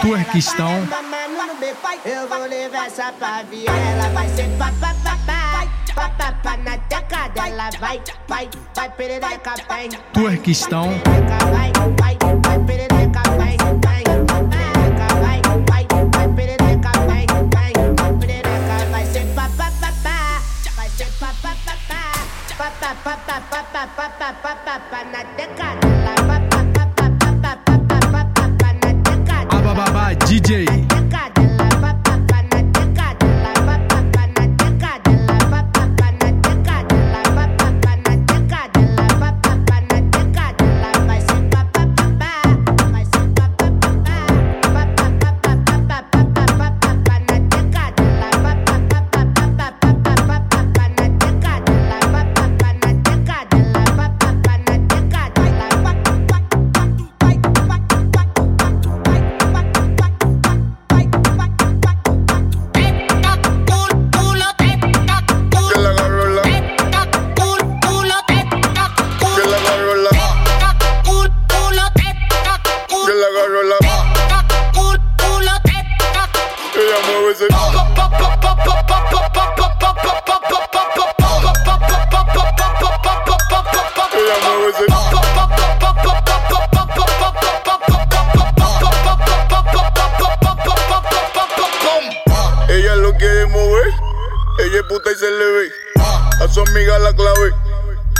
Turquistão. Eu vou levar essa pra viela. Ela vai ser papapá, papapá na teca dela. Vai, vai, vai perereca, vem. Turquistão. Vai, vai, vai perereca. Vai, vai, papapá, vai ser papapá. Papapá, papapá, papapá na teca dela. Papapá, papapá, Abababá DJ. Ese. Ella lo quiere mover, ella es puta y se le ve. A su amiga la clave,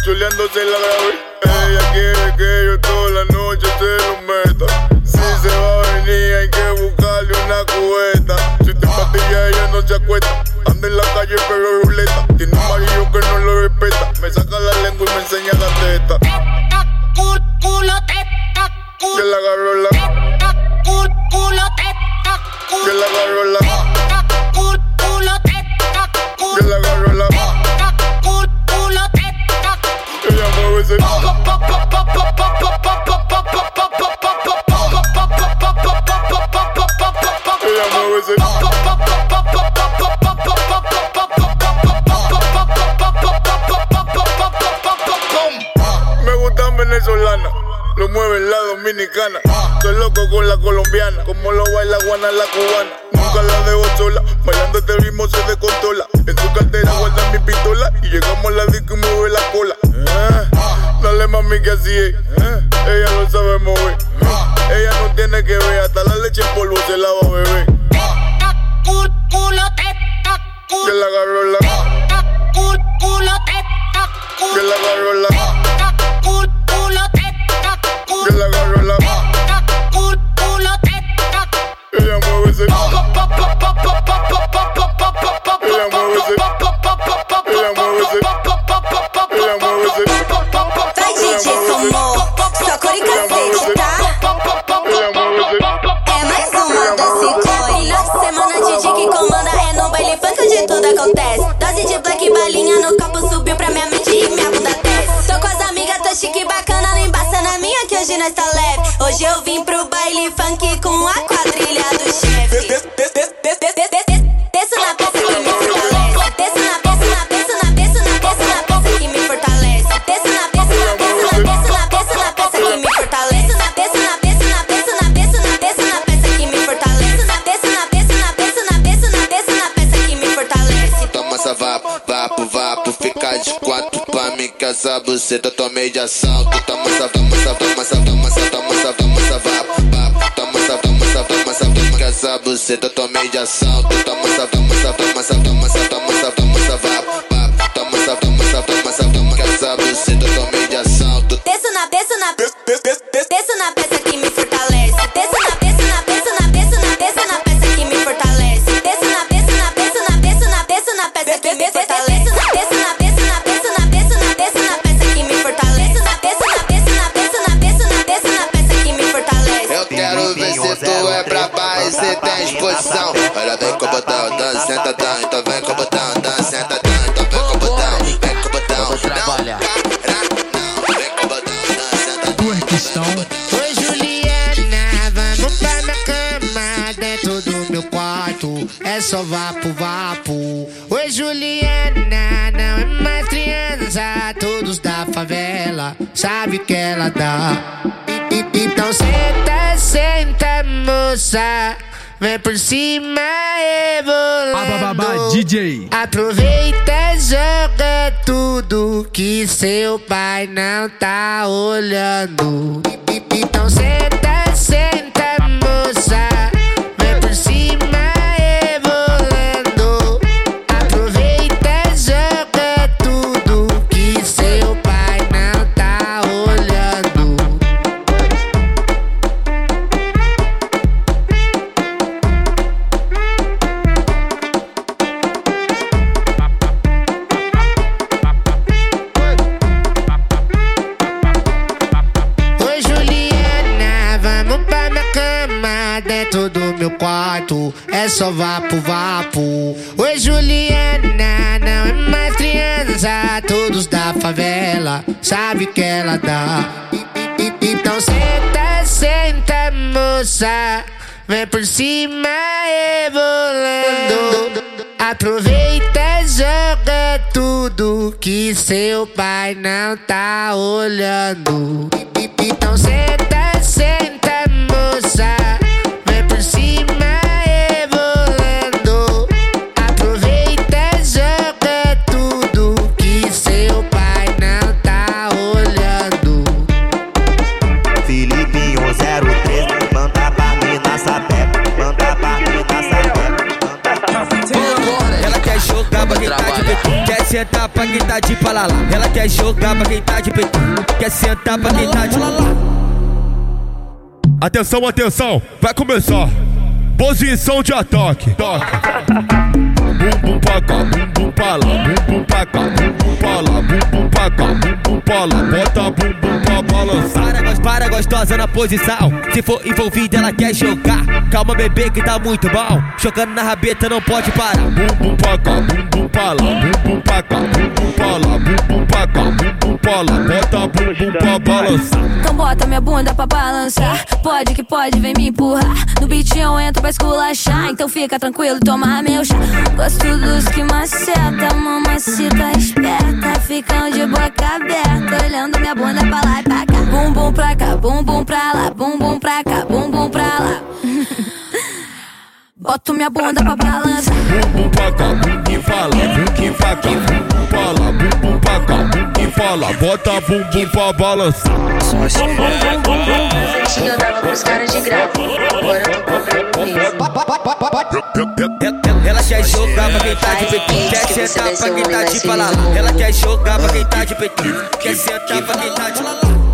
chuleándose la grave. Ella quiere que yo toda la noche se lo meta. Si se va a venir, hay que buscarle una cubeta. Ella no se acuesta. Anda en la calle, pero ruleta. Tiene un marido que no lo respeta. Me saca la lengua y me enseña la teta. Que la agarró la, que la agarró la, que la agarró la. Ella mueve ese. Ella mueve ese. Mueve la dominicana. Soy loco con la colombiana, como lo baila Juana la cubana. Nunca la dejo sola, bailando este ritmo se descontrola. En su cartera guarda mi pistola y llegamos a la disco y mueve la cola. Ah, dale mami que así es, ah, ella lo sabe mover. Ella no tiene que ver, hasta la leche en polvo se la va a beber. Que la agarró la, que la agarró la, tudo acontece. Dose de black balinha no copo subiu pra minha mente e minha bunda desce. Tô com as amigas, tô chique bacana, lá embaixo na minha que hoje nós tá leve. Hoje eu vim pro baile funk com a quadrilha do chefe. Essa buceta tomei de assalto. Toma essa, toma essa, toma essa, toma essa, toma essa, toma essa vapo. Toma essa, toma essa, toma essa, toma essa buceta tomei de assalto. Toma essa, toma essa, toma essa, toma só vapo, vapo. Oi, Juliana, não é mais criança. Todos da favela sabe que ela dá. E- e- Então senta, senta, moça. Vem por cima, rebolando. DJ. Aproveita e joga tudo que seu pai não tá olhando. E- e- Então senta, só vapo, vapo. Oi, Juliana, não é mais criança. Todos da favela sabe que ela dá. Então senta, senta, moça. Vem por cima, rebolando. Aproveita joga tudo que seu pai não tá olhando. Então senta, senta, sentar pra quem tá de palalá. Ela quer jogar pra quem tá de peito. Quer sentar pra quem tá de lalá. Atenção, atenção, vai começar. Posição de ataque. Toque. Bum bum pra cá, bum bum pra lá, bum bum pra cá, bum bum pra lá, bum bum pra cá, bum bum pra lá. Bota bum bum pra balançar. Para, para gostosa na posição. Se for envolvida, ela quer jogar. Calma, bebê, que tá muito bom. Jogando na rabeta, não pode parar. Bum bum pra cá, bum bum pra lá, bum bum pra cá, bum bum pra lá, bum bum pra cá, bum bum pra lá. Bota bum bum pra balançar. Então bota minha bunda pra balançar. Pode que pode, vem me empurrar. No beat eu entro pra esculachar. Então fica tranquilo e toma meu chá. Gosto dos que maceta, mamacita esperta. Ficam de boca aberta, olhando minha bunda pra lá e pra cá. Bum bum pra cá, bum bum pra lá, bum bum pra cá, bum bum pra lá. Boto minha bunda pra balançar. Bum bum pra cá, bum bum pra lá, bum bum pra cá, bum bum pra lá, bum bum pra cá, bum bum pra lá. Bota bum bum pra balançar. Eu dava pros caras de graça. Agora eu tô comprando. Ela quer jogar pra quem tá de peito. Quer sentar pra quem tá de palalá. Ela quer jogar pra quem tá de peito. Quer sentar pra quem tá de lalá.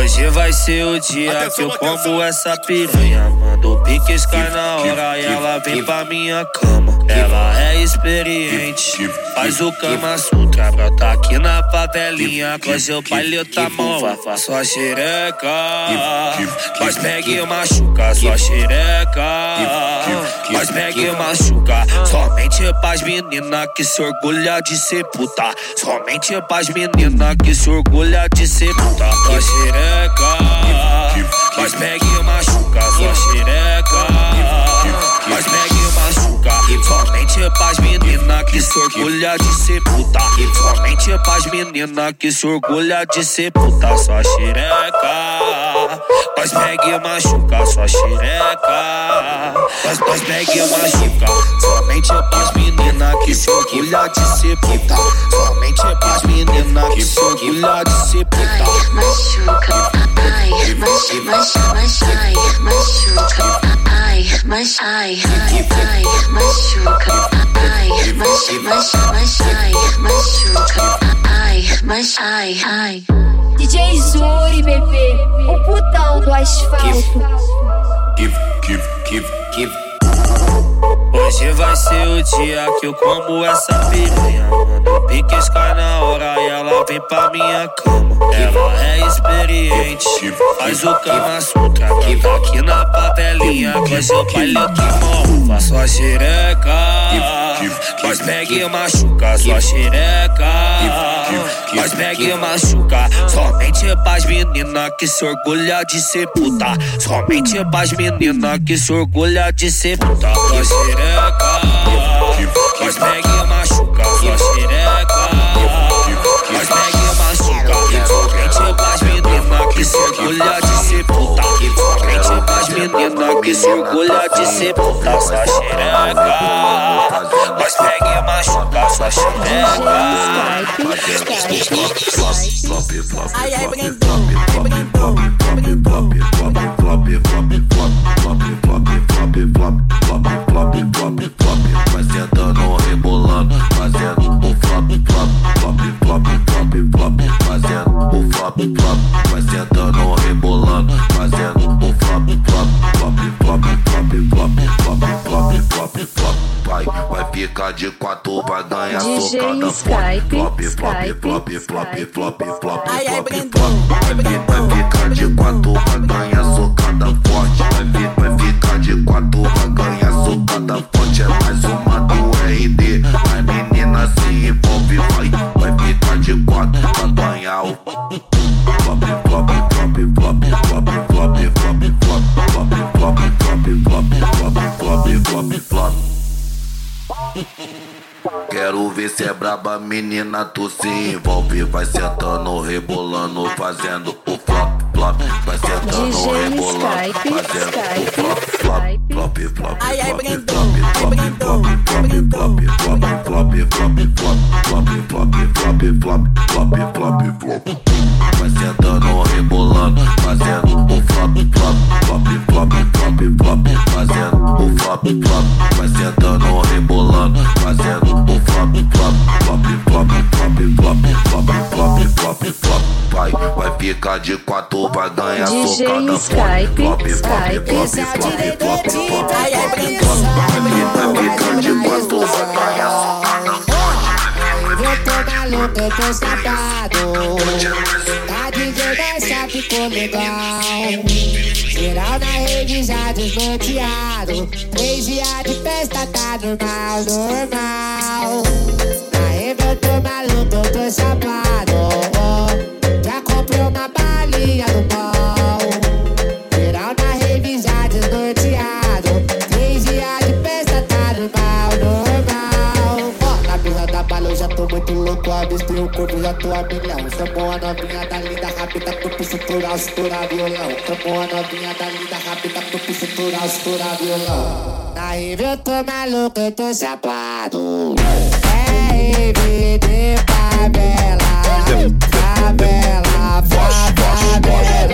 Hoje vai ser o dia que eu como essa piranha. Mando piques cai na hora e ela vem pra minha cama. Ela é experiente, faz o Kama Sutra. Brota aqui na favelinha, o baile tá mão. Sua xereca, mas pega e machuca. Sua xereca, mas pega e machuca. Somente pras menina que se orgulha de ser puta. Somente pras menina que se orgulha de ser puta. Xereca, mas pega e machuca. Sua xereca, mas pega e machuca. Somente pras menina que se orgulha de ser puta. Somente pras menina que se orgulha de ser puta. Sua xereca, mas pega e machuca. Sua xereca, mas pega e machuca. Somente pras menina que se orgulha de ser puta. Somente pras menina que se orgulha de ser puta. Machuca, ai, machuca, machuca, ai, machuca, ai, mas ai, ai, ai, machuca, ai, machuca, machuca, ai, machuca, ai, mas ai, ai. DJ Zuri, bebê, o putão do asfalto. Give, give, give, give. Hoje vai ser o dia que eu como essa piranha. Mando piques cai na hora e ela vem pra minha cama. ela é experiente. Faz o Kama Sutra, tá aqui na papelinha. Com seu baile que morra, sua xereca. Mas pega e machuca, sua xereca. Mas pega e machuca. Somente pras menina que se orgulha de ser puta. Somente pras menina que se orgulha de ser puta. Xereca. Mas pega e machuca, sua xereca. Mas pega e machuca. Somente pras menina que se orgulha de ser puta. Somente pras menina que se orgulha de ser puta. Sua xereca. Mas pega e machuca, sua xereca. Ai, ai, Brandon, ai, Brandon. Vai sentando, rebolando, fazendo o flop, flop, flop, flop, flop, flop, fazendo o flop, flop. Vai sentando, rebolando, fazendo o flop, flop, flop, flop, flop, flop, flop, flop, flop, flop. Vai, vai ficar de quatro, vai ganhar DJ socada. Flop, flop, flop, flop, flop, flop, flop, flop, flop. vai ficar de quatro, vai ganhar de quatro, vai ganhar socada forte. É mais uma do RD. A menina se envolve, vai, vai ficar de quatro, vai ganhar o flop, flop, flop, flop, flop, flop, flop, flop, flop, flop, flop, flop, flop, flop, flop. Quero ver se é braba, menina, tu se envolve. Vai sentando, rebolando, fazendo o flop, flop, vai Skype, Skype, rebolão, flop, flop flop, flop, Ai, ai, flop, flop, ai, flop, flop, ai, flop, Brandon. flop, flop, flop, flop, flop, flop, flop, flop, flop, flop, flop. Vai sentando, rebolando, fazendo o flop, flop, flop, flop, flop, flop, fazendo o flop, flop. Vai sentando, rebolando, fazendo o flop, flop, flop, flop, flop, flop, flop, flop, flop, flop. Vai, vai ficar de quatro, vai ganhar DJ socada Skype, Flop, flop, Skype. flop, flop, flop, flop, Ai, ai, brincou. Tá de gostosa, Vou toda louca com sapato. Tá de dança, ficou legal. Geral na rede já desnorteado. Três de festa, tá normal, normal. Aí eu tô maluco, eu tô chapado. Já comprei uma balinha do pau. Muito louco. Avistei o corpo, já tô a milhão. Chamou a novinha da linda, rápida piso tural, estourar violão. Chamou a novinha da linda, rápida piso tural, estourar violão. Na rave eu tô maluco, eu tô chapado. É rave de favela. Favela, favela. É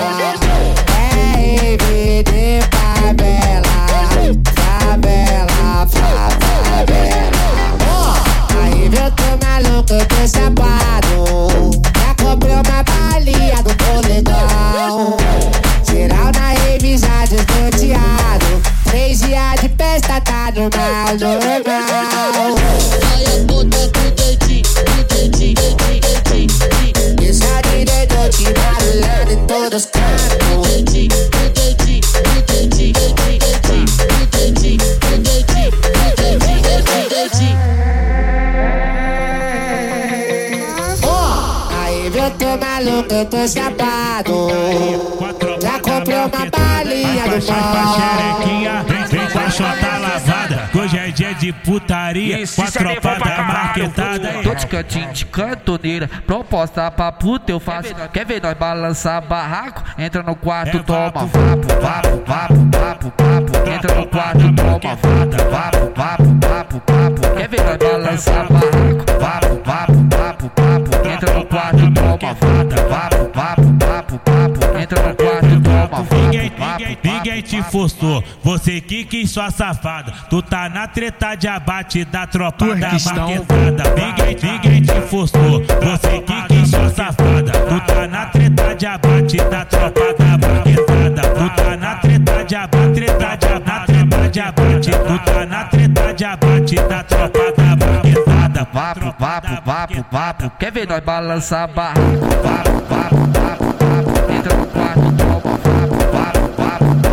dia de putaria, com a tropa da marquetada. Tô de cantinho de cantoneira, proposta pra puta eu faço. Quer ver nós balançar barraco? Entra no quarto, toma vapo, vapo, vapo, vapo, vapo. Entra no quarto, toma vapo, vapo, vapo, vapo, vapo. Quer ver nós balançar forçou, você que que sua safada. Tu tá na treta de abate da tropa Turquistão. da marquetada. Ninguém, ninguém te forçou, você que que sua safada. Tu tá na treta de abate da tropa da marquetada. Tu tá na treta de abate, treta de abate, treta de abate. Tu tá na treta de abate da tropa da marquetada. Vapo, vapo, vapo, vapo. Quer ver nós balançar a barra? Vapo, vapo, papo. Entra no quarto, toma, vapo, vapo.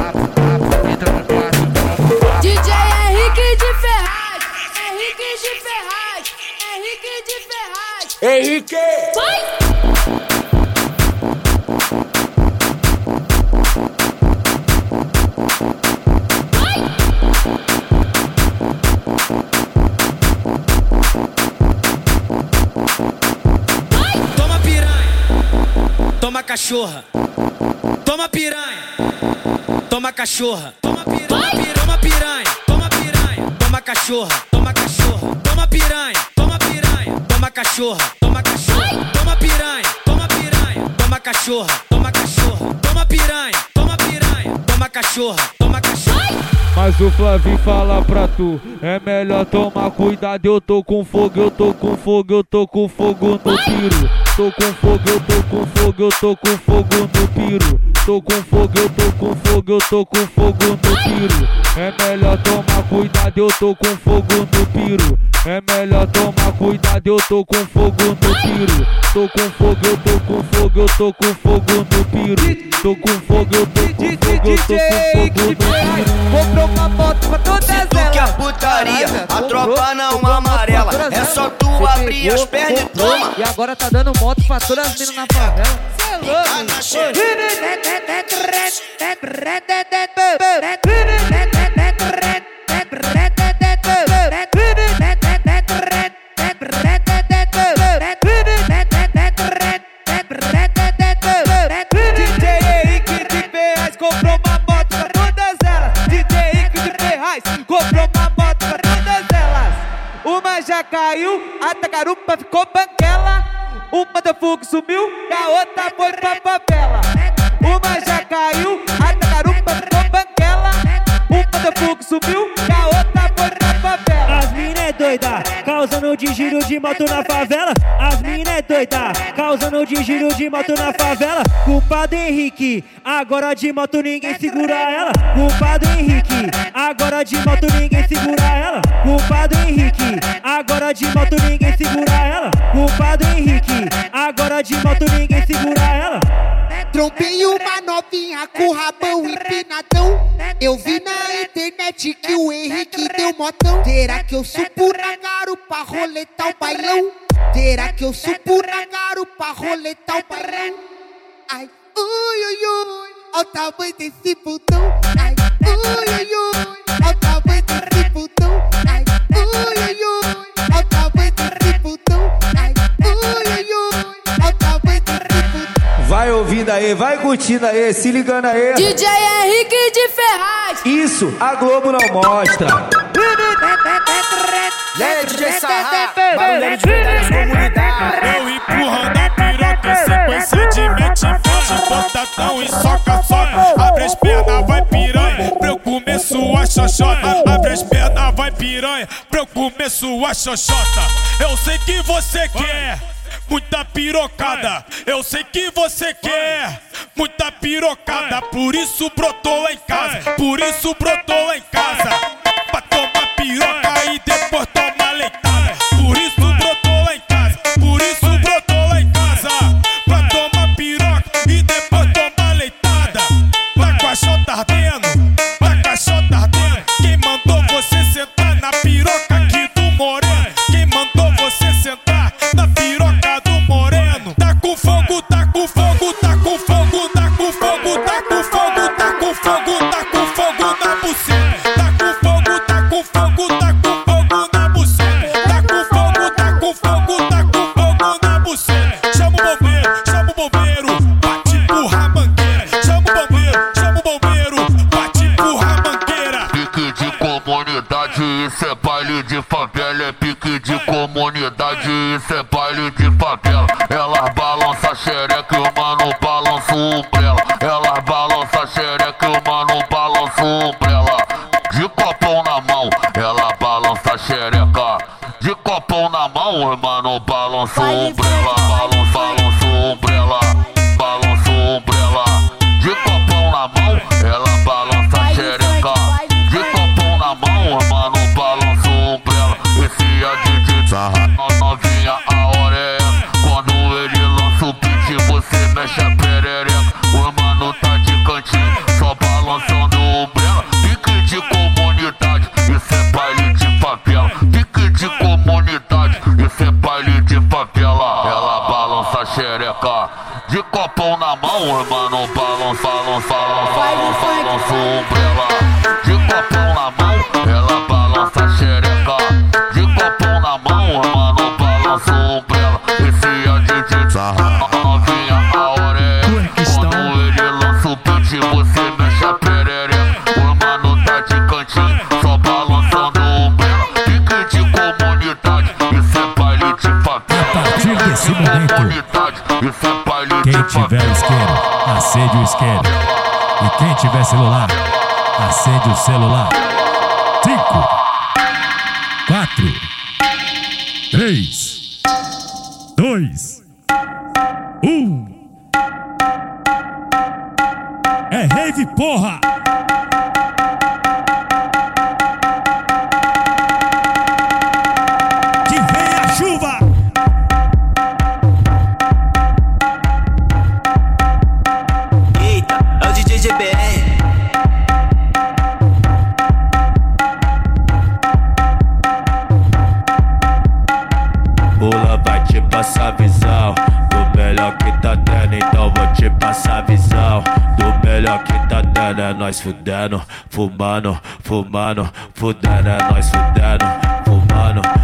Henrique de Ferraz. Henrique! Vai! toma cachorra, toma piranha, toma cachorra, toma piranha, toma piranha, toma piranha, toma cachorra, toma cachorra, toma piranha. Cachorra, toma cachorra. Toma piranha, toma piranha. Toma cachorra, toma cachorra. Toma piranha, toma piranha. Toma cachorra, toma cachorra. Mas o Flavinho fala pra tu, é melhor tomar cuidado. Eu tô com fogo, eu tô com fogo, eu tô com fogo no piru. Tô com fogo, eu tô com fogo, eu tô com fogo no piru. Tô com fogo, eu tô com fogo, eu tô com fogo no piru. É melhor tomar cuidado, eu tô com fogo no piru. É melhor tomar cuidado, eu tô com fogo no piru. Tô com fogo, eu tô com fogo, eu tô com fogo no piru. Tô com fogo, eu tô com fogo, eu tô com fogo no piru. Comprou uma moto pra putaria, a tropa não amarela. É só tu abrir as pernas e toma. E agora tá dando moto pra todas as minas na favela. Cê é louco. Caiu, a tacarupa ficou banguela. Uma deu fogo sumiu e a outra foi pra favela. Uma já caiu, a tacarupa ficou banguela. Uma deu fogo sumiu causando de giro de moto na favela. As mina é doida, causando de giro de moto na favela. Culpado Henrique, agora de moto ninguém segura ela. Culpado Henrique, agora de moto ninguém segura ela. Culpado Henrique, agora de moto ninguém segura ela. Culpado Henrique, agora de moto ninguém segura ela. Trombei uma novinha com rabão empinadão. Eu vi na internet que o Henrique deu motão. Será que eu supo na garupa roletar o bailão? Será que eu supo na garupa roletar o bailão? Ai, ui, ui, ui, olha o tamanho desse botão. Ai, ui, ui, ui, olha o tamanho Vai ouvindo aí, vai curtindo aí, se ligando aí. DJ Henrique de Ferraz. Isso, a Globo não mostra. E aí, DJ Sarra, de verdade. Eu empurrando a piroca em sequência de mete forte, botadão e soca, soca. Abre as pernas, vai piranha, pra eu comer sua xoxota. Abre as pernas, vai piranha, pra eu comer sua xoxota. Eu sei que você quer. Muita pirocada, eu sei que você quer muita pirocada, por isso brotou em casa, por isso brotou em casa, pra tomar piroca e depois tomar leitada. Dois, um. É rave, porra! fudano, fumano, fumano, fudano, nós fudano, fumano.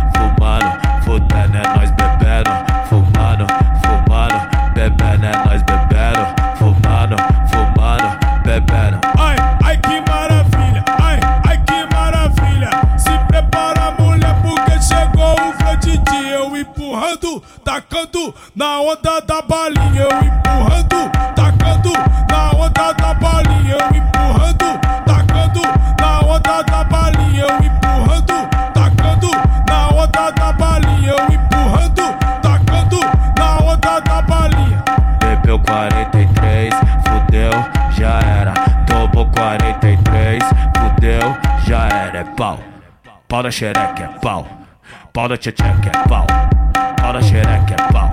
Pau da xereca, é pau. Pau da tcheteca, é pau. Pau da xereca, é pau.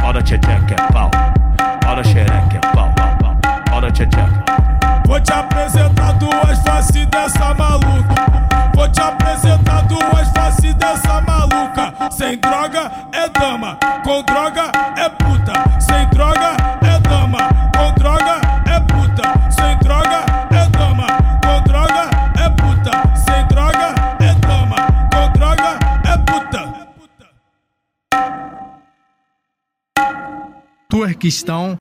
Pau da tcheteca, é pau. Pau da xereca, é pau. Pau, da tcheteca. Vou te apresentar duas faces dessa maluca. Vou te apresentar duas faces dessa maluca. Sem droga que estão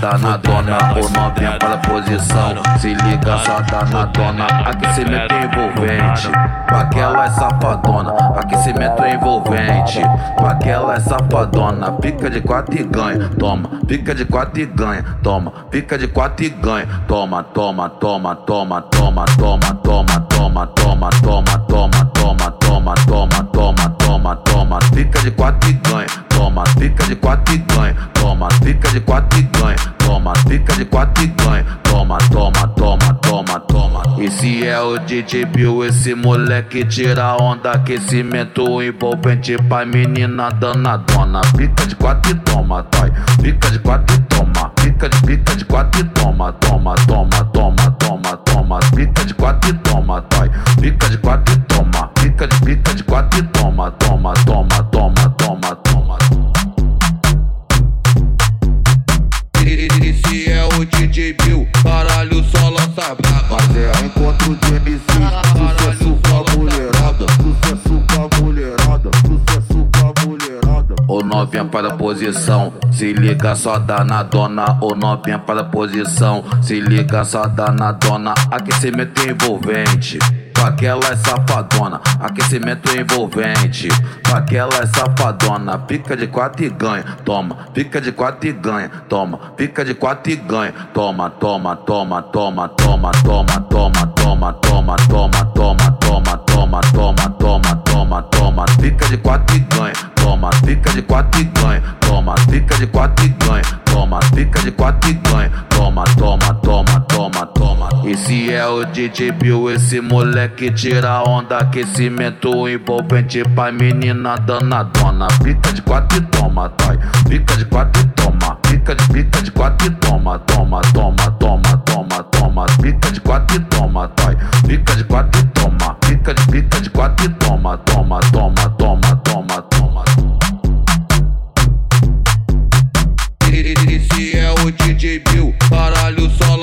tá na dona. O novinha para posição, se liga só tá na dona. Aquecimento envolvente, com aquela é safadona. Aquecimento envolvente, com aquela é safadona. Pica de quatro e ganha, toma. Pica de quatro e ganha, toma. Pica de quatro e ganha, toma, toma, toma, toma, toma, toma, toma, toma, toma, toma, toma, toma, toma, toma, toma, toma, toma. Pica de quatro e ganha, Pica de quatro e ganha, toma. Pica de quatro e ganha, toma. Pica de quatro e ganha, toma, toma, toma, toma, toma. Esse é o DJ Bill, esse moleque tira onda, aquecimento envolvente pra menina danadona. Pica de quatro e toma, dói. Pica de quatro e toma. Pica de pica de quatro e toma, toma, toma, toma, toma, toma. Pica de quatro e toma, dói. Pica de quatro e toma. Pica de pica de quatro e toma, toma, toma, toma, toma, toma. Encontro de sucesso com a mulherada, sucesso com a mulherada, sucesso com a mulherada. O novinha para a posição, se liga só dá na dona. O novinha para a posição, se liga só dá na dona. Aquecimento envolvente, aquela é safadona, aquecimento envolvente. Aquela é safadona, pica de quatro e ganha. Toma, pica de quatro e ganha. Toma, pica de quatro e ganha. Toma, toma, toma, toma, toma, toma, toma, toma, toma, toma, toma, toma, toma, toma, toma, toma, toma, pica de quatro e ganha. Toma, pica de quatro e ganha. Toma, pica de quatro e ganha. Toma, pica de quatro e ganha. Toma, toma, toma, toma, toma. Esse é o DJ Bill, esse moleque tira onda, aquecimento envolvente pra menina danadona. Pica de quatro e toma, dói. Pica de quatro e toma. Pica de pica de quatro e toma, toma, toma, toma, toma, toma. Pica de quatro e toma, dói. Pica de quatro e toma. Pica de pica de quatro e toma, toma, toma, toma, toma, toma. Esse o DJ Bill, caralho, só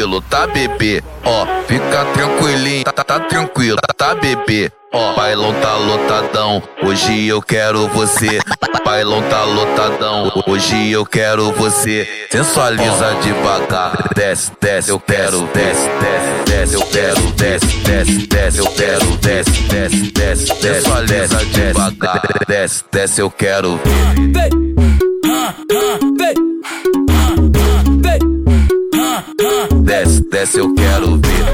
tranquilo, tá bebê. Ó, fica tranquilinha, tá, tá, tá tranquilo, tá bebê. Ó, bailão tá lotadão, hoje eu quero você. Bailão tá lotadão, hoje eu quero você. Sensualiza devagar, desce, desce, eu quero, desce, desce, desce, eu quero, desce, desce, desce, eu quero, desce, desce, desce, sensualiza devagar, desce, desce, eu quero Desce, desce, eu quero ver.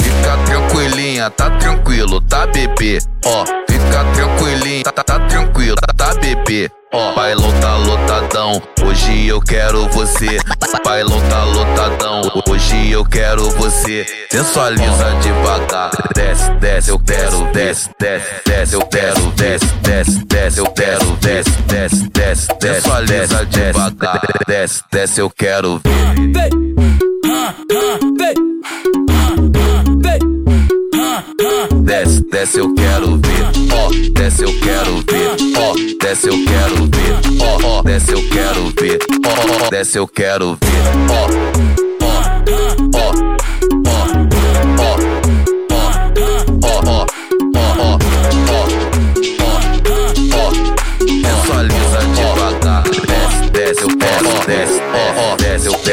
Fica tranquilinha, tá tranquilo, tá bebê. Ó, fica tranquilinha, tá, tá, tá tranquilo, tá bebê. Ó, bailão tá lotadão, hoje eu quero você. Bailão tá lotadão, hoje eu quero você. Sensualiza devagar, desce, desce, eu quero, desce, desce, desce, eu quero, desce, desce, desce, eu quero, desce, desce, desce, desce, sensualiza devagar, desce, desce, eu quero ver. Desce, desce, eu quero ver. Ó, desce, eu quero ver. Ó, desce, eu quero ver. Ó, desce, eu quero ver. Ó, desce, eu quero ver. Ó,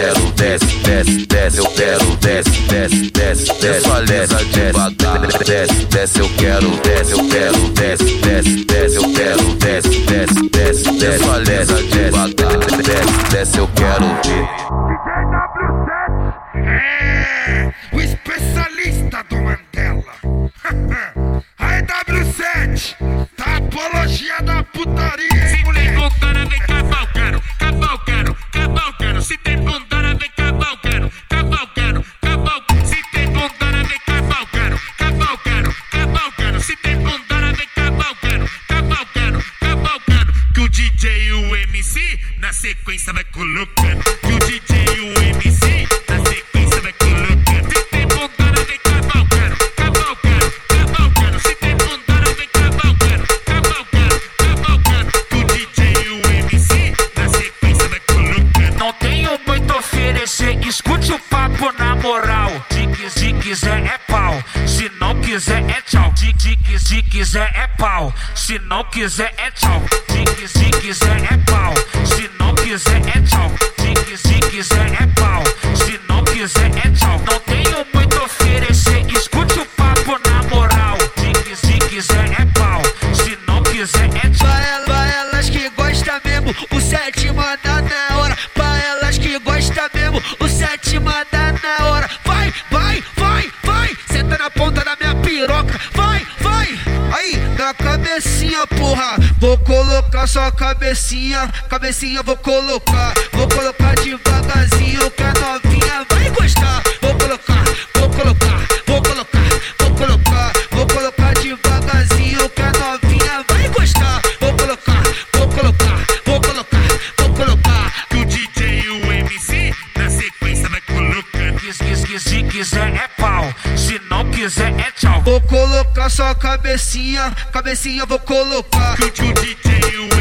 desce, eu quero, desce, desce, desce, eu quero, desce, desce, desce, sensualiza devagar. Desce, desce, eu quero, desce, eu quero, desce, desce, desce, eu quero, desce, desce, desce, sensualiza devagar. Desce, desce, eu quero ver. É, o especialista do Mandela. Aí, W7, tá apologia da putaria, hein, moleque? Sequência vai colocando. Que o DJ e o MC na sequência vai colocando. Se tem bondona vem cavalcando, cavalcando, cavalcando. Se tem bondona vem cavalcando, cavalcando, cavalcando. Que o DJ e o MC na sequência vai colocando. Não tenho muito a oferecer, escute o papo na moral. Se, quis- se quiser é pau, se não quiser é tchau. Se, se, quis- se quiser é pau, se não quiser é tchau. Se quiser é pau, cabecinha, cabecinha vou colocar. Vou colocar devagarzinho que a novinha vai gostar. Vou colocar, vou colocar, vou colocar, vou colocar, vou colocar devagarzinho que a novinha vai gostar. Vou colocar, vou colocar, vou colocar, vou colocar. Que o DJ e o MC na sequência vai colocando. Quis, se quiser é pau, se não quiser é tchau. Vou colocar sua cabecinha, cabecinha vou colocar. Que o DJ e o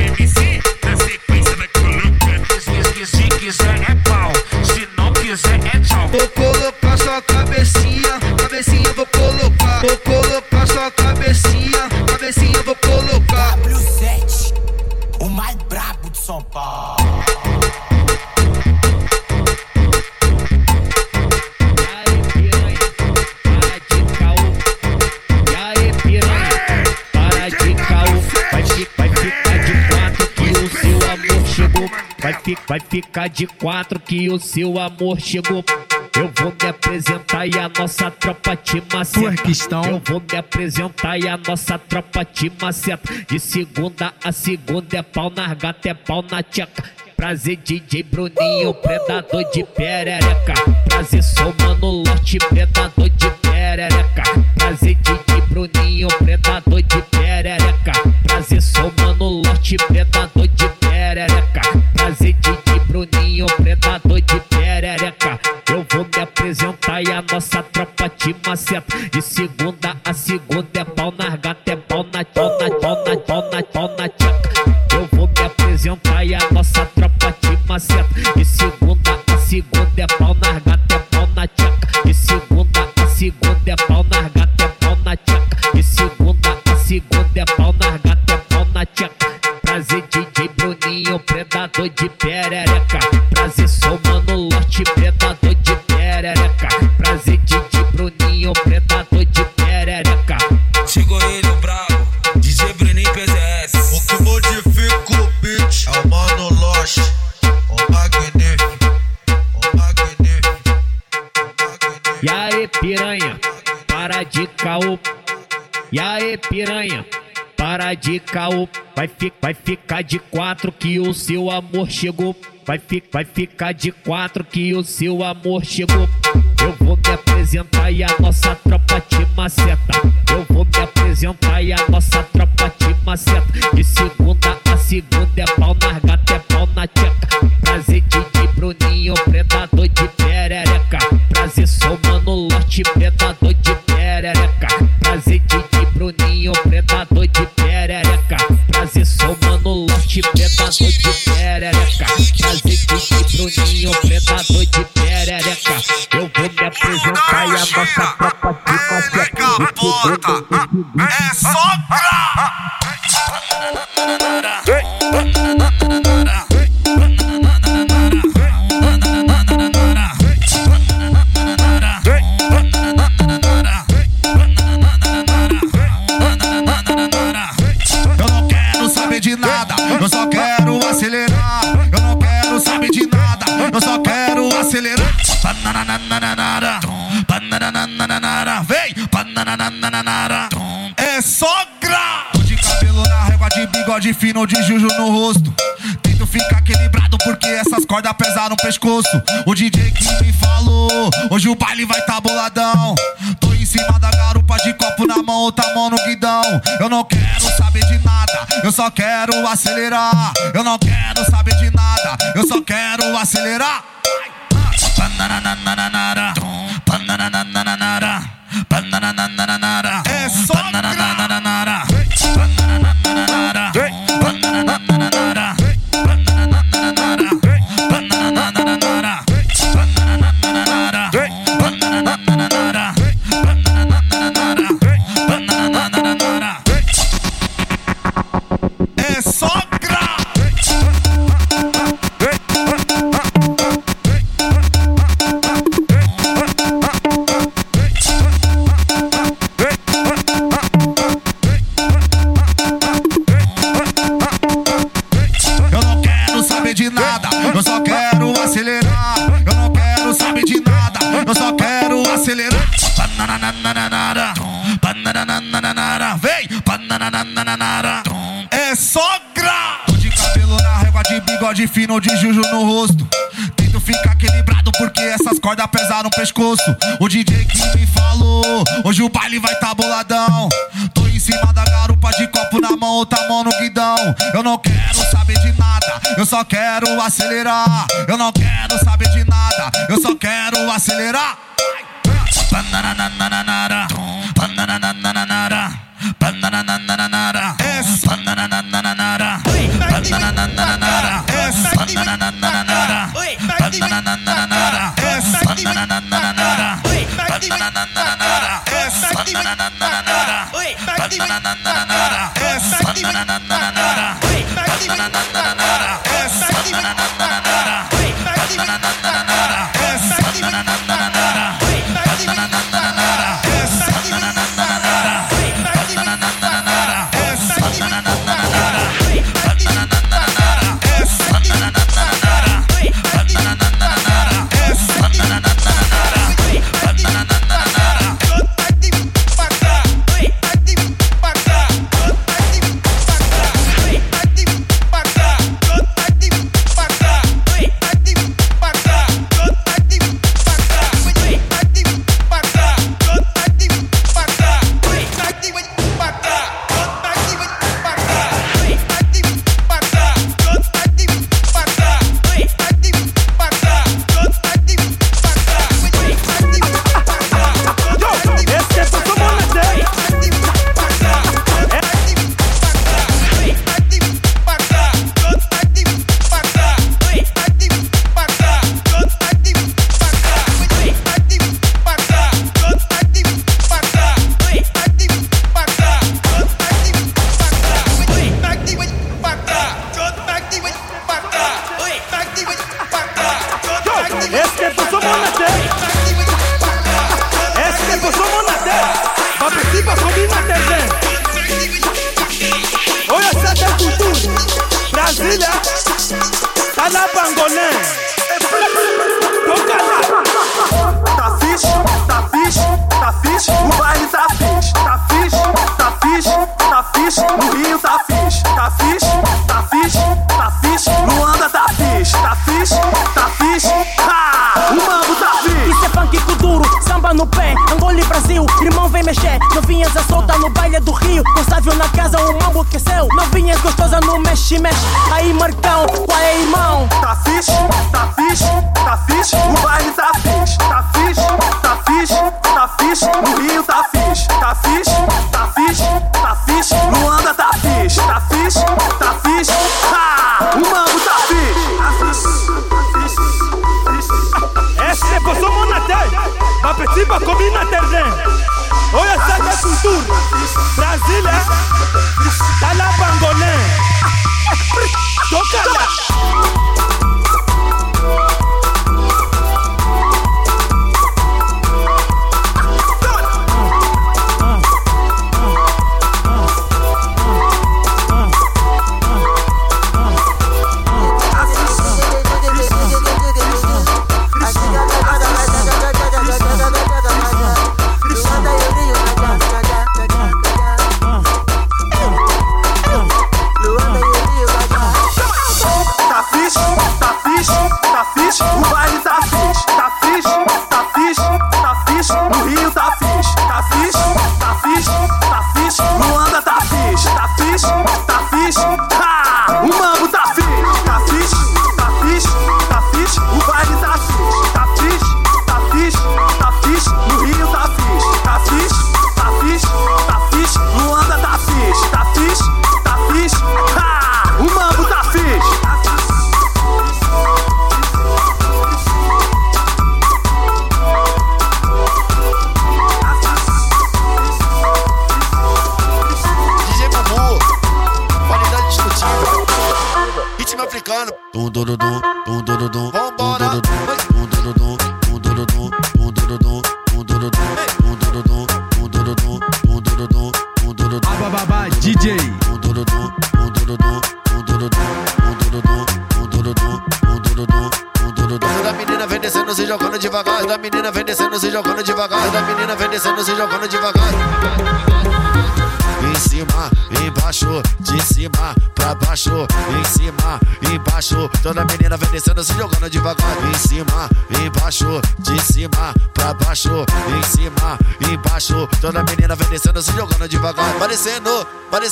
Vai, fi- vai ficar de quatro que o seu amor chegou. Eu vou me apresentar e a nossa tropa te maceta. Eu vou me apresentar e a nossa tropa te maceta. De segunda a segunda é pau na gata, é pau na tcheca. Prazer DJ Bruninho, predador de perereca. Prazer sou mano lote, predador de perereca. Prazer DJ Bruninho, predador de perereca. Prazer sou mano lote, predador de perereca. Prazer DJ Bruninho, predador de perereca. Eu vou me apresentar e a nossa tropa te maceta. De segunda a segunda é pau na gata, é pau na pau na pau na pau tcheca. Eu vou me apresentar e a nossa tropa te maceta. De segunda a segunda é pau na gata, é pau na tcheca. De segunda a segunda é pau na gata, é pau na tcheca. De segunda a segunda é pau na gata, predador de perereca. Prazer sou mano lote, predador de perereca. Prazer DJ Bruninho, predador de perereca. Chegou ele, o brabo, DJ Bruninho PZS. O que modifica o beat é o mano Lost, o magnífico. E aí, piranha, para de caô. E aí, piranha, para de caô. Vai, vai ficar de quatro que o seu amor chegou. Vai, vai ficar de quatro que o seu amor chegou. Eu vou me apresentar e a nossa tropa te maceta. Eu vou me apresentar e a nossa tropa te maceta. De segunda a segunda é pau na gata, é pau na tcheca. Prazer DJ Bruninho, predador de perereca. Prazer sou mano lote, predador É só fino, de juju no rosto. Tento ficar equilibrado porque essas cordas pesam no pescoço. O DJ que me falou, hoje o baile vai tá boladão. Tô em cima da garupa de copo na mão, outra mão no guidão. Eu não quero saber de nada, eu só quero acelerar. Eu não quero saber de nada, eu só quero acelerar. Só quero acelerar. Eu não quero saber de nada, eu só quero acelerar. Vem! É sogra! Tô de cabelo na régua, de bigode fino, de juju no rosto. Tento ficar equilibrado porque essas cordas pesam no pescoço. O DJ que me falou, hoje o baile vai tá boladão. Tô em cima da garupa de copo na mão, outra mão no guidão. Eu não quero saber de nada, eu só quero acelerar. Eu não quero saber de nada, eu só quero acelerar.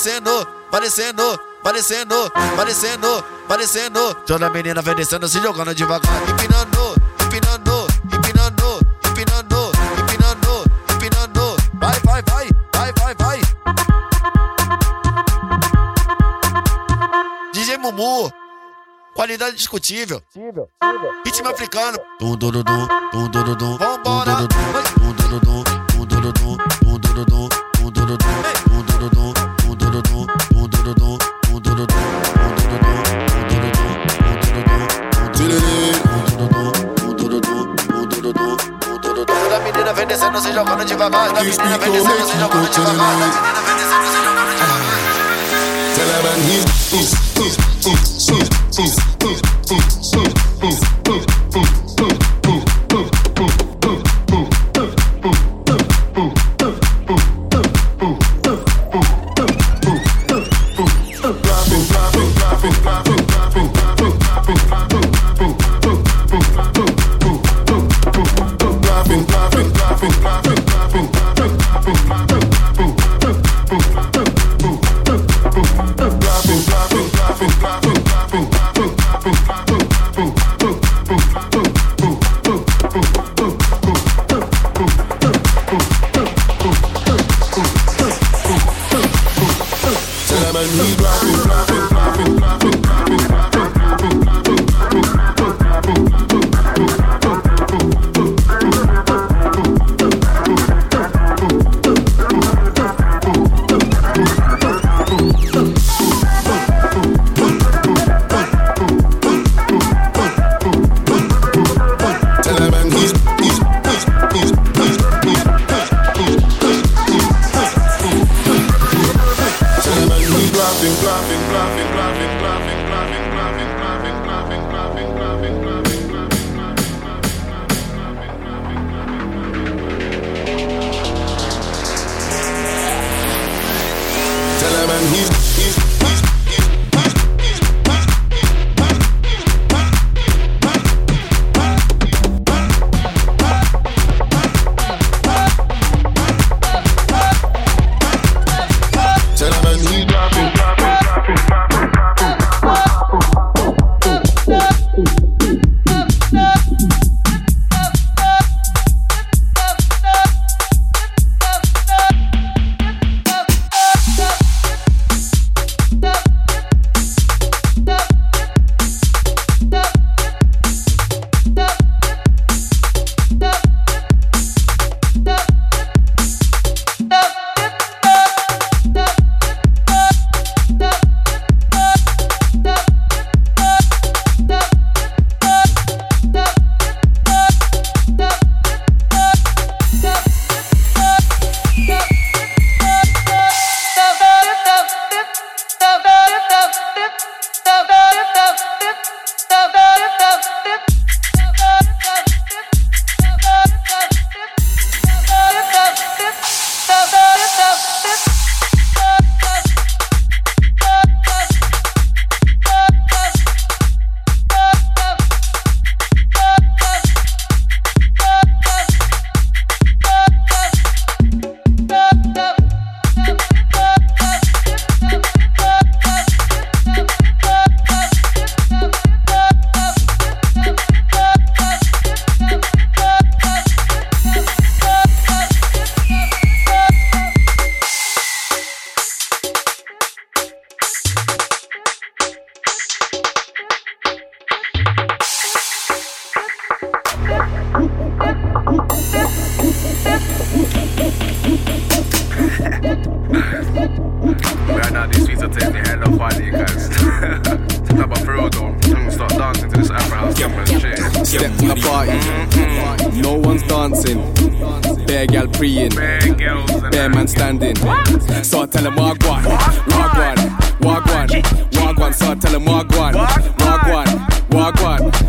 parecendo, parecendo, parecendo, parecendo, parecendo. Toda menina vem descendo, se jogando devagar, empinando, empinando, empinando, empinando, empinando, empinando. Vai, vai, vai, vai, vai, vai. DJ Mumu. Qualidade discutível. Ritmo africano. Vambora. Vai. descendo, se jogando de babado. Da menina vem se Tell he's, he's, Right now, these tweets are taking hella funny, guys. nah, but for real though, I'm gonna start dancing to this Afro house stuff shit. Step to the party, mm-hmm. no one's dancing. Bare gal preying, bare man standing. So I tell him wagwan, wagwan, wagwan, wagwan. So I tell him wagwan, wagwan, wagwan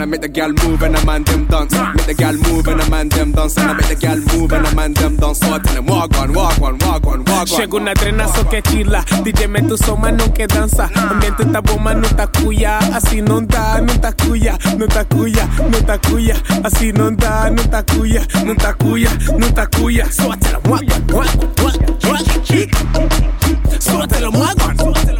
and I make the gal move and a man them dance. Make the gal move and a man them dance and I make the gal move and a man them dance. So I tell them walk on, walk on, walk on, walk on. Llegó una trenazo que chila, DJ me tu soma no que danza. Ambiente está bomba no está cuya, así no da, no está cuya, no está cuya, no está cuya, así no da, no está cuya, no está cuya, no está cuya. So I tell them walk on, walk on, walk on, walk on. So I tell them walk on.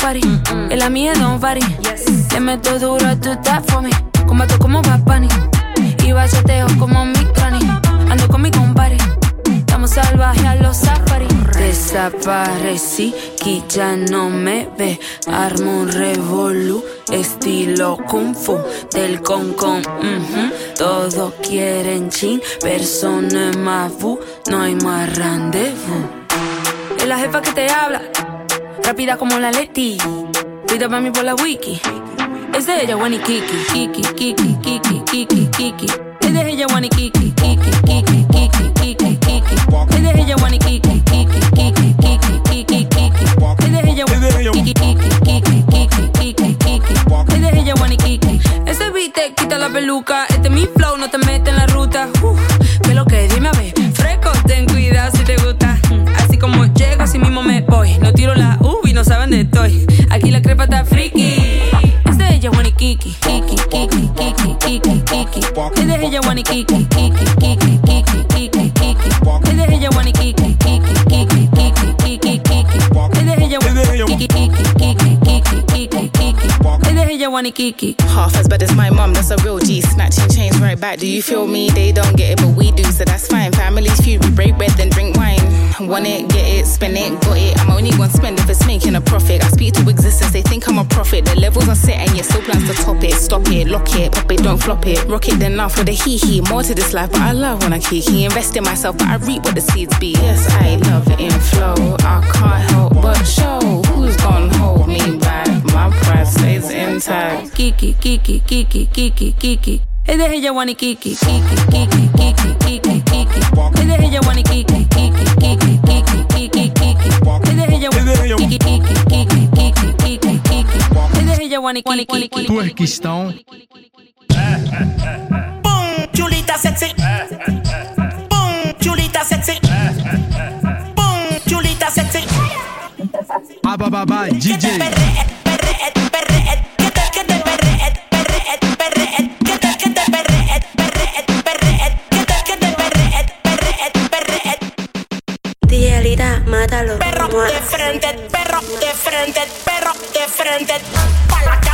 color Campari. En la mía don't vary. Le meto duro, tú estás for me. Combato como Bad Bunny. Y bachateo como mi granny. Ando con mi compadre. Estamos salvajes a los safari. Desaparecí, que ya no me ve. Armo un revolú, estilo kung fu. Del con con, ujú. Todos quieren chin, persona más bu. No hay más rendezvous. Es la jefa que te habla, rápida como la Leti. Cuida para mí por la wiki. Es de ella, Wani Kiki, Kiki, Kiki, Kiki, Kiki, Kiki. Es de ella, Wani Kiki, Kiki, Kiki, Kiki, Kiki, Kiki. Es de ella, Wani Kiki, Kiki, Kiki, Kiki, Kiki, Kiki. Es de ella, Wani Kiki, Kiki, Kiki, Kiki, Kiki, Kiki. Es de ella, Wani Kiki. Ese beat te quita la peluca. Este es mi flow, no te mete en la ruta. Estoy. Aquí la crepa está friki. Es ella, Wani Kiki, Kiki, Kiki, Kiki, Kiki, Kiki. Es ella, Wani Kiki, Kiki, Kiki, Kiki, Kiki, Kiki. Es ella, Wani Kiki, Kiki, Kiki, Kiki, Kiki, Kiki. Es ella, Wani Kiki, Kiki, Kiki, Kiki, Kiki, Kiki. Es ella, Wani Kiki. Half as bad as my mum, that's a real G. Snatching chains right back. Do you feel me? They don't get it, but we do, so that's fine. Families feud, we break bread, then. Want it, get it, spend it, got it. I'm only gonna spend if it's making a profit. I speak to existence, they think I'm a prophet. The levels are set, and yet still plans to top it. Stop it, lock it, pop it, don't flop it. Rock it, then laugh for the hee hee. More to this life, but I love when I kiki. Invest in myself, but I reap what the seeds be. Yes, I love it in flow. I can't help but show who's gonna hold me back. My pride stays intact. Kiki, geeky, Kiki, Kiki, Kiki, Kiki. Es de ella, Wani Kiki, Kiki, Kiki, Kiki, Kiki, Kiki. Es de ella, Wani Kiki, Kiki, Kiki, Kiki, Kiki, Kiki. Es de ella, Wani Kiki, Kiki, Kiki, Kiki, Kiki, Kiki. Es ella, Wani Kiki. Twerkistão. Boom, Julita sexy. Boom, Julita sexy. Boom, Julita sexy. Abababá, DJ. De frente, perro de frente, perro de frente. Pa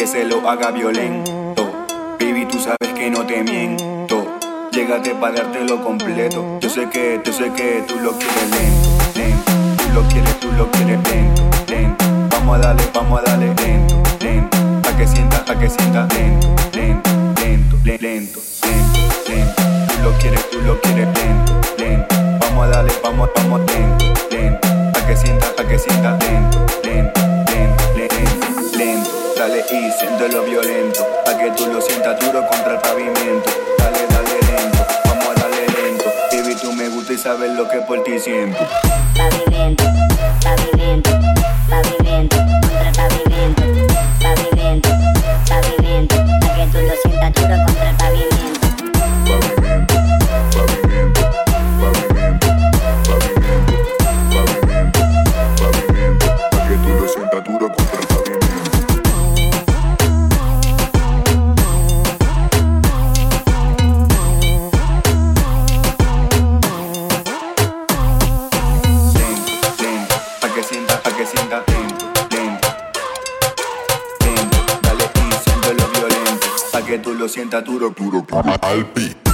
que se lo haga violento. Baby, tú sabes que no te miento. Llégate para dártelo completo. Yo sé que, yo sé que tú lo quieres lento, lento. Tú lo quieres, tú lo quieres lento, lento. Vamos a darle, vamos a darle lento, lento. A que sienta, a que sienta lento, lento, lento, le- lento, lento. Tú lo quieres, tú lo quieres lento, lento. Vamos a darle, vamos, vamos lento, lento. A que sienta, a que sienta lento, lento, lento, le- lento, lento. Dale y siéntelo violento, pa' que tú lo sientas duro contra el pavimento. Dale, dale lento, vamos a darle lento. Baby, tú me gusta y sabes lo que por ti siento. Pavimento, pavimento, pavimento, contra el pavimento. I'll be. al beat.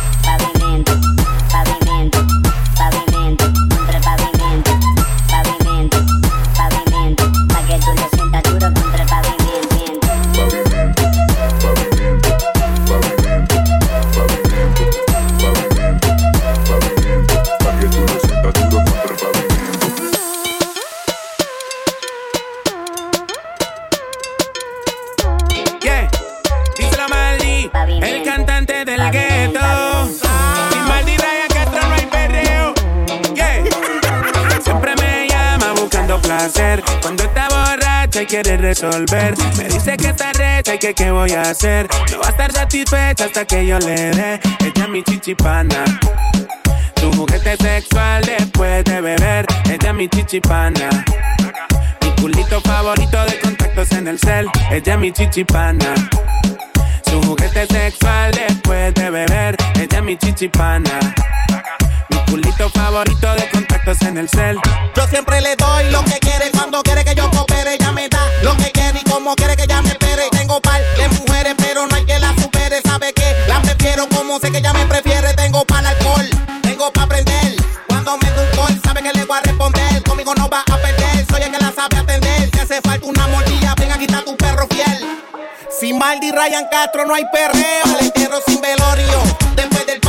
Cuando está borracha y quiere resolver, me dice que está recha y que qué voy a hacer. No va a estar satisfecha hasta que yo le dé. Ella es mi chichipana. Tu juguete sexual después de beber. Ella es mi chichipana. Mi culito favorito de contactos en el cel. Ella es mi chichipana. Su juguete sexual después de beber. Ella es mi chichipana. Mi culito favorito de contactos en el cel. Yo siempre le doy lo que quiere cuando quiere que yo coopere. Ella me da lo que quiere y como quiere que ella me espere. Tengo par de mujeres, pero no hay que la supere. Sabe que la prefiero como sé que ella me prefiere. Tengo para alcohol, tengo para aprender. Cuando me da un call, sabe que le voy a responder. Conmigo no va a perder, soy el que la sabe atender. Si hace falta una mordida, ven aquí está tu perro fiel. Sin Maldi, Ryan Castro no hay perreo. Al entierro sin velorio, después del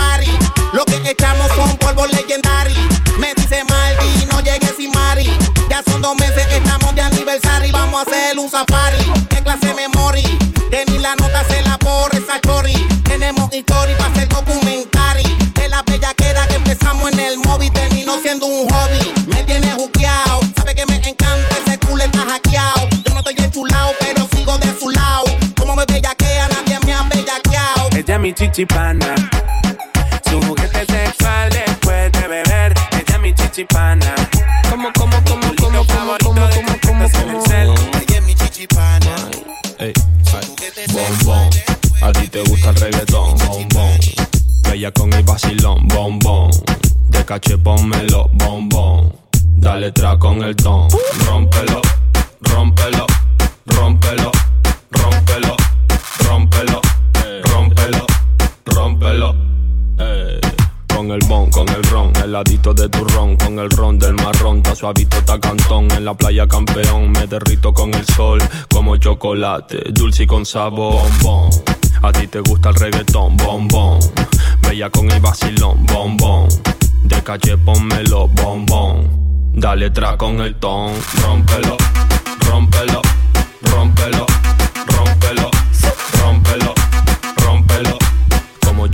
echamos son polvos legendarios. Me dice Maldi, no llegues sin Mari. Ya son dos meses que estamos de aniversario. Vamos a hacer un safari. ¿Qué clase memory? Que ni la nota se la borre esa chori. Tenemos historia para hacer documentari. De la bellaquera que empezamos en el móvil terminó siendo un hobby. Me tiene juqueado. Sabe que me encanta ese culo está hackeado. Yo no estoy enchulado, pero sigo de su lado. Como me bellaquea, nadie me ha bellaqueado. Ella es mi chichipana. Chichipana. Como, como, como, como, como, como, como, como, como. Ella es mi chichipana. Ey, bombón. A ti te gusta el reggaetón, bombón. Bella con el vacilón, bombón. De caché pónmelo, bombón. Dale tra con el ton, rómpelo, rómpelo, rómpelo, Con el bon, con el ron, heladito de turrón, con el ron del marrón, ta suavito, ta cantón, en la playa campeón, me derrito con el sol, como chocolate, dulce y con sabor, bombón. A ti te gusta el reggaetón, bombón, bella con el vacilón, bombón. De calle pónmelo, bombón. Dale tra con el ton, rómpelo, rómpelo, rómpelo,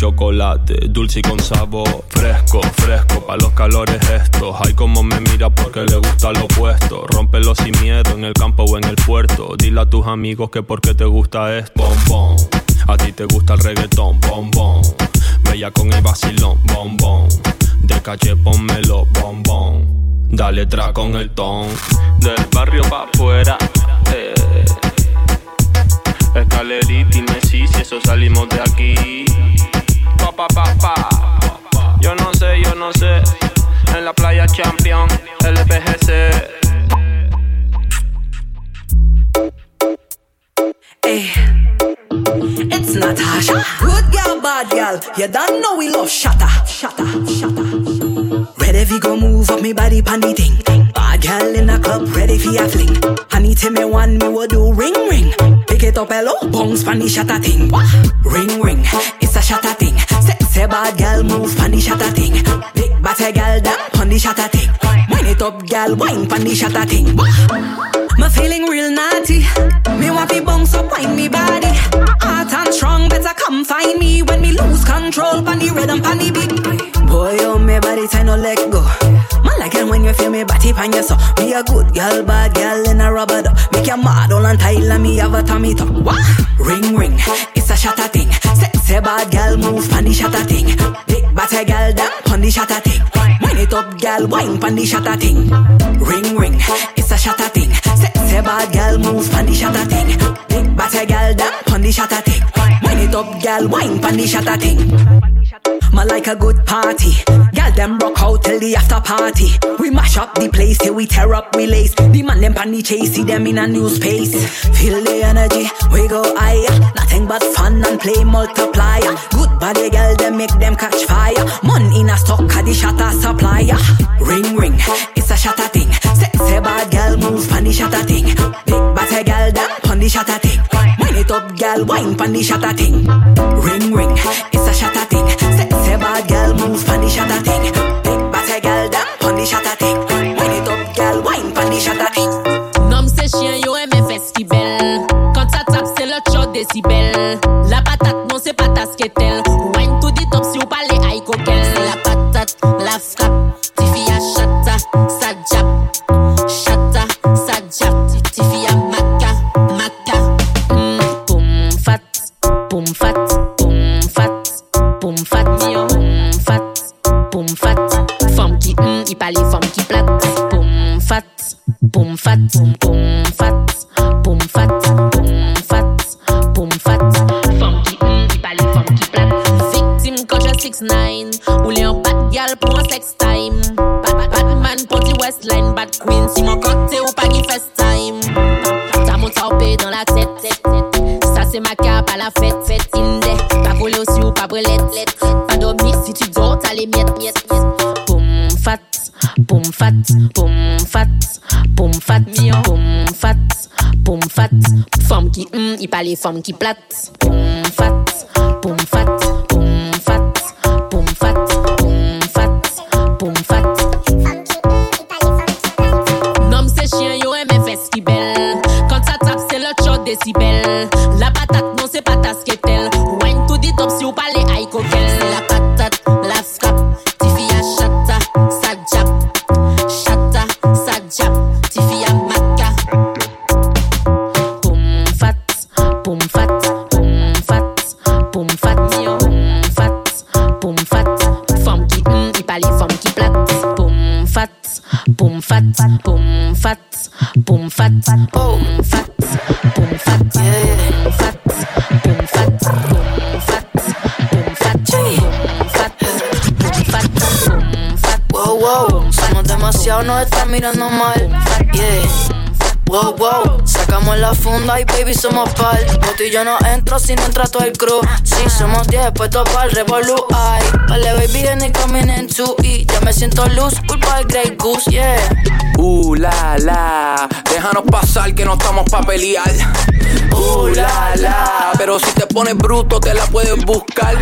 chocolate, dulce y con sabor, fresco, fresco, pa' los calores estos. Ay, como me mira porque le gusta lo opuesto. Rómpelo sin miedo en el campo o en el puerto. Dile a tus amigos que porque te gusta esto. Bombón, a ti te gusta el reggaetón, bombón. Bella con el vacilón, bombón. De calle pónmelo, bombón. Dale tra con el ton. Del barrio pa' afuera, eh. Escalerita y Messi, si eso salimos de aquí. Pa, pa, pa, pa. Yo no sé, yo no sé. En la playa champion, LPGC. Hey. Eh, it's Natasha. Good girl, bad girl. You don't know we love shatter. Shatter, shatter. Ready fi go move up me body pan thing. Bad girl in the club, ready fi a fling. Honey tell me one, me will do ring ring. Pick it up hello, bounce pan the shatter thing. Ring ring, it's a shatter thing. Sexy bad girl move pan the shatter thing. Big bad girl down pan the shatter thing. Wind it up, girl, wine pan shatter thing. Me feeling real naughty. Me want you so. Me a good girl, bad girl in a rubber duck. Make you mad all and tile me have a tummy tuck. What? Ring ring, it's a shatter thing. Sexy bad girl move the shatter thing. Big batty girl pan the shatter thing. Wind it up, girl, wine the shatter thing. Ring ring, it's a shatter thing. Sexy bad girl move the shatter thing. Big batty girl pan the shatter thing. Wind it up, girl, wine the shatter thing. Ma like a good party. Girl, them rock out till the after party. We mash up the place till we tear up we lace. The man them pan the chase, see them in a new space. Feel the energy, we go higher. Nothing but fun and play multiplier. Good body girl, them make them catch fire. Money in a stock, the shatter supplier. Ring ring, it's a shatter thing. Sexy bad girl move the shatter thing. Big body girl, them pan the shatter thing. Wind it up, girl, wine pan the shatter thing. Ring ring, it's a shatter thing. Sexy bad girl move pan the shatter thing. Big body girl, them pan the shatter thing. Wind it up, girl, wine pan the shatter thing. Nom c'est chien, yo aime festival. Quand ça tape, c'est le show décibel. Boum boum fat, boum fat, boum fat, boum fat. Femme qui, mm, il parle femme qui plate. Victime quand j'ai 6-9 Ou les en bad gal pour un sex time. Batman pour the Westline, bad queen. Si mon côté ou pas qui fest time. Ça au pays dans la tête. Ça c'est ma cape à la fête, fête indé. Pas voler aussi ou pas brelette, Pas dormir si tu dors, t'as les miettes, miettes, miettes. Boum fat, boum fat, boum fat, Poum fat, poum fat, poum fat. Femme qui hum, il pas les femmes qui plates. Poum fat, poum fat, poum fat, poum fat, poum fat, poum fat. Nom se chien yo aime fesses qui belle. Quand ça tape c'est l'autre shot décibel. Mirando mal. Yeah. Wow, wow, sacamos la funda y baby somos par. Botillo no entro si no entra todo el crew. Si somos 10, puestos para el revolu. Ay, vale, baby, it coming in two y ya me siento loose, culpa del Grey Goose, yeah. Uh, la, la, déjanos pasar que no estamos pa' pelear. Uh, la, la, pero si te pones bruto te la puedes buscar.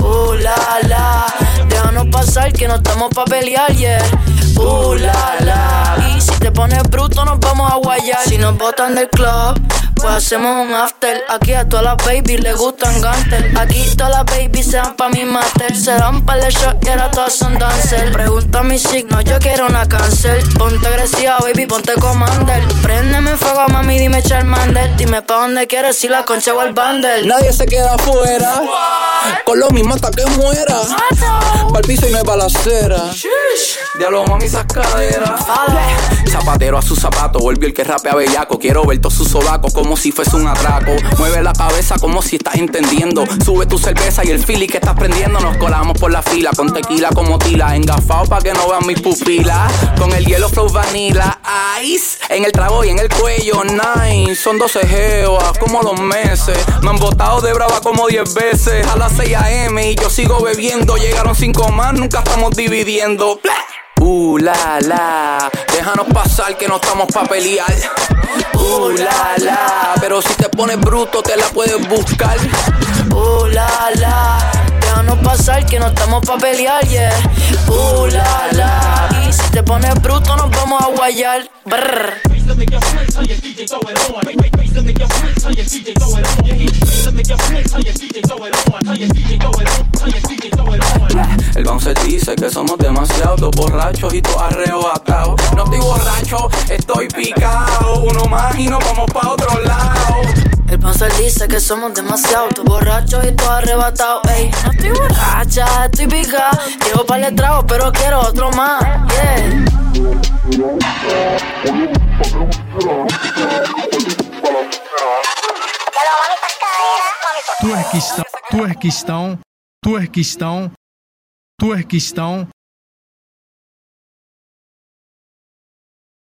Uh, la, la, déjanos pasar que no estamos pa' pelear, yeah. Uh, la, la, y si te pones bruto nos vamos a guayar. Si nos botan del club, pues hacemos un after. Aquí a todas las babies les gustan gantel. Aquí todas las babies se dan pa' mi master. Se dan pa' el shot y ahora todas son dancer. Pregunta mi signo, yo quiero una cáncer. Ponte agresiva, baby, ponte commander. Préndeme fuego, mami, dime Charmander. Dime pa' dónde quieres ir la concha o el bundle. Nadie se queda afuera. Con lo mismo hasta que muera. Pa'l piso y no hay balacera. Diablo, mami, esas caderas. Zapatero a su zapato, volvió el que rapea bellaco. Quiero ver todos sus sobacos como si fuese un atraco. Mueve la cabeza como si estás entendiendo. Sube tu cerveza y el fili que estás prendiendo. Nos colamos por la fila con tequila como tila. Engafado pa' que no vean mis pupilas. Con el hielo flow vanilla ice. En el trago y en el cuello, nine. Son 12 geoas como los meses. Me han botado de brava como 10 veces. A las 6 a.m. y yo sigo bebiendo. Llegaron 5 más, nunca estamos dividiendo. Uh, la, la, déjanos pasar que no estamos pa' pelear. Uh, la, la, pero si te pones bruto te la puedes buscar. Uh, la, déjanos pasar que no estamos pa' pelear, yeah. Uh, la, la, y si te pones bruto nos vamos a guayar. Brr. El bouncer dice que somos demasiado dos borrachos y todos arrebatados. No estoy borracho, estoy picado. Uno más y nos vamos pa' otro lado. El pastor dice que somos demasiado, tú borracho y tú arrebatado, ey. No estoy borracha, estoy pica. Llevo para el trago, pero quiero otro más, yeah. Tu é que estão, tu é que estão, tu é que estão, tu é que estão.